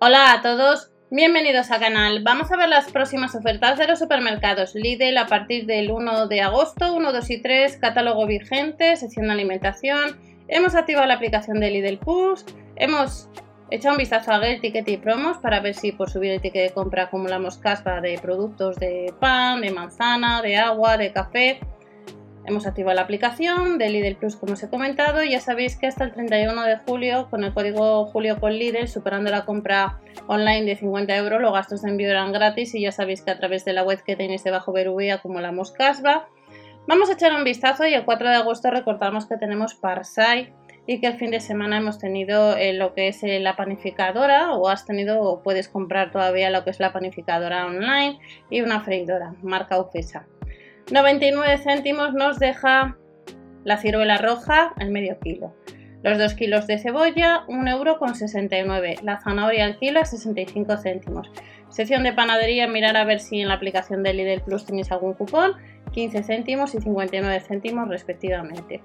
Hola a todos, bienvenidos al canal. Vamos a ver las próximas ofertas de los supermercados Lidl a partir del 1 de agosto, 1, 2 y 3, catálogo vigente, sección de alimentación. Hemos activado la aplicación de Lidl Push, hemos echado un vistazo a el Ticket y Promos para ver si por subir el ticket de compra acumulamos caspa de productos de pan, de manzana, de agua, de café. Hemos activado la aplicación de Lidl Plus como os he comentado ya sabéis que hasta el 31 de julio con el código Julio con Lidl superando la compra online de 50 euros los gastos de envío eran gratis y ya sabéis que a través de la web que tenéis debajo Berubí acumulamos caspa. Vamos a echar un vistazo y el 4 de agosto recordamos que tenemos Parsai y que el fin de semana hemos tenido eh, lo que es eh, la panificadora o has tenido o puedes comprar todavía lo que es la panificadora online y una freidora marca Ufesa. 99 céntimos nos deja la ciruela roja al medio kilo. Los 2 kilos de cebolla, 1,69 euro La zanahoria al kilo a 65 céntimos. Sección de panadería, mirar a ver si en la aplicación de Lidl Plus tenéis algún cupón. 15 céntimos y 59 céntimos respectivamente.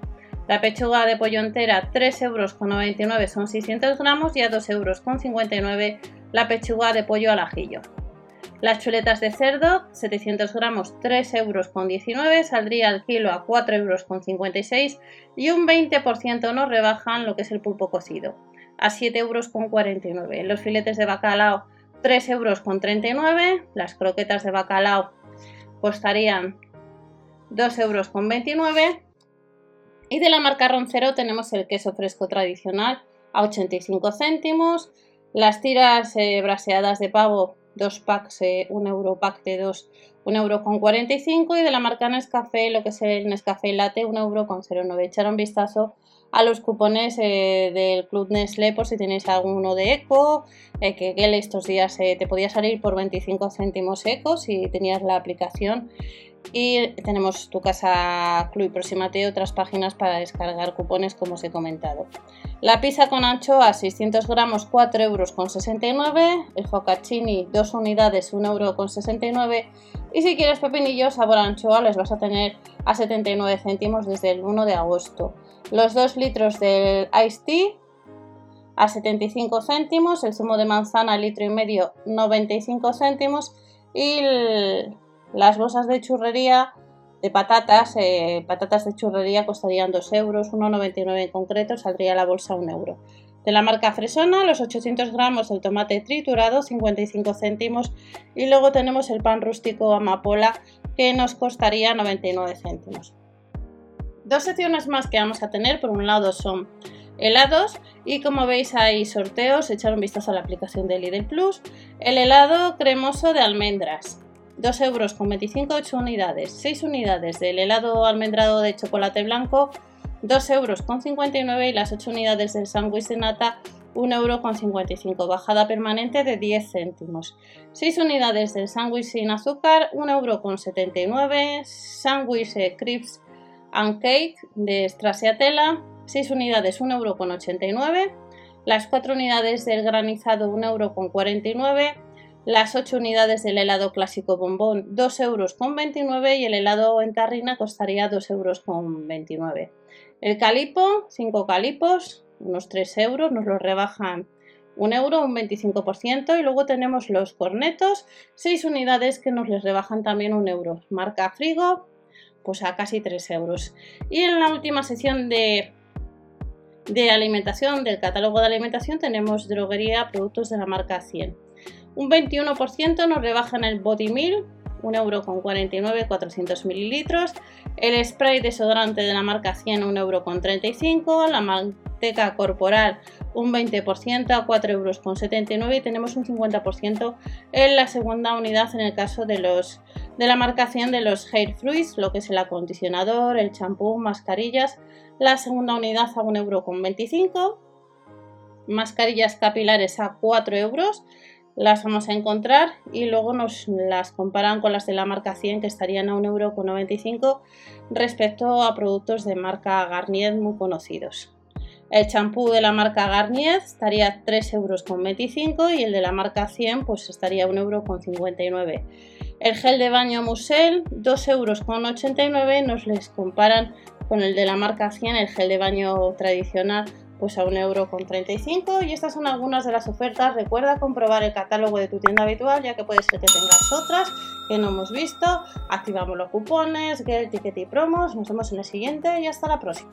La pechuga de pollo entera, 3,99 euros son 600 gramos y a 2,59 euros la pechuga de pollo al ajillo. Las chuletas de cerdo, 700 gramos, 3 euros con 19, saldría al kilo a 4 euros con 56 y un 20% nos rebajan lo que es el pulpo cocido, a 7 euros con 49. Los filetes de bacalao, 3 euros con 39, las croquetas de bacalao costarían 2 euros con 29 y de la marca Roncero tenemos el queso fresco tradicional a 85 céntimos, las tiras eh, braseadas de pavo dos packs, eh, un euro pack de dos, un euro con 45 y de la marca Nescafé, lo que es el Nescafé Latte, un euro con 09. Echar un vistazo a los cupones eh, del Club Nestlé por si tenéis alguno de Eco, eh, que, que, estos días te podía salir por 25 céntimos Eco si tenías la aplicación y tenemos tu casa Club y Proximate y otras páginas para descargar cupones como os he comentado. La pizza con anchoa 600 gramos 4 euros con 69, el focacini 2 unidades 1 euro con 69 y si quieres pepinillos sabor anchoa les vas a tener a 79 céntimos desde el 1 de agosto. Los 2 litros del Ice Tea a 75 céntimos, el zumo de manzana litro y medio 95 céntimos y las bolsas de churrería de patatas, eh, patatas de churrería costarían 2 euros, 1,99 en concreto, saldría la bolsa 1 euro. De la marca Fresona, los 800 gramos del tomate triturado, 55 céntimos. Y luego tenemos el pan rústico amapola, que nos costaría 99 céntimos. Dos secciones más que vamos a tener, por un lado son helados y como veis hay sorteos, echar un vistazo a la aplicación de Lidl Plus. El helado cremoso de almendras, 2 euros con 25 8 unidades, 6 unidades del helado almendrado de chocolate blanco, 2 euros con 59 y las 8 unidades del sándwich de nata, 1 euro con 55, bajada permanente de 10 céntimos. 6 unidades del sándwich sin azúcar, 1 euro con 79, sándwich eh, crisps and cake de Stracciatella, 6 unidades, 1 euro con 89, las 4 unidades del granizado, 1 euro con 49, las 8 unidades del helado clásico bombón 2 euros con 29 y el helado en tarrina costaría 2 euros con 29. El calipo, 5 calipos, unos 3 euros, nos los rebajan 1 euro, un 25% y luego tenemos los cornetos, 6 unidades que nos les rebajan también 1 euro. Marca Frigo, pues a casi 3 euros. Y en la última sección de, de alimentación, del catálogo de alimentación, tenemos droguería, productos de la marca 100. Un 21% nos rebajan el Body Meal, 1,49€, 400 mililitros. El spray desodorante de la marca 100, 1,35€. La manteca corporal, un 20% a 4,79€ y tenemos un 50% en la segunda unidad en el caso de los de la marca 100 de los hair fruits, lo que es el acondicionador, el champú, mascarillas. La segunda unidad a 1,25€. Mascarillas capilares a 4 euros las vamos a encontrar y luego nos las comparan con las de la marca 100 que estarían a 1,95€ respecto a productos de marca Garnier muy conocidos. El champú de la marca Garnier estaría a 3,25€ y el de la marca 100 pues estaría a 1,59€. El gel de baño Musel 2,89€ nos les comparan con el de la marca 100, el gel de baño tradicional pues a 1,35€ y estas son algunas de las ofertas. Recuerda comprobar el catálogo de tu tienda habitual ya que puede ser que tengas otras que no hemos visto. Activamos los cupones, get, ticket y promos. Nos vemos en el siguiente y hasta la próxima.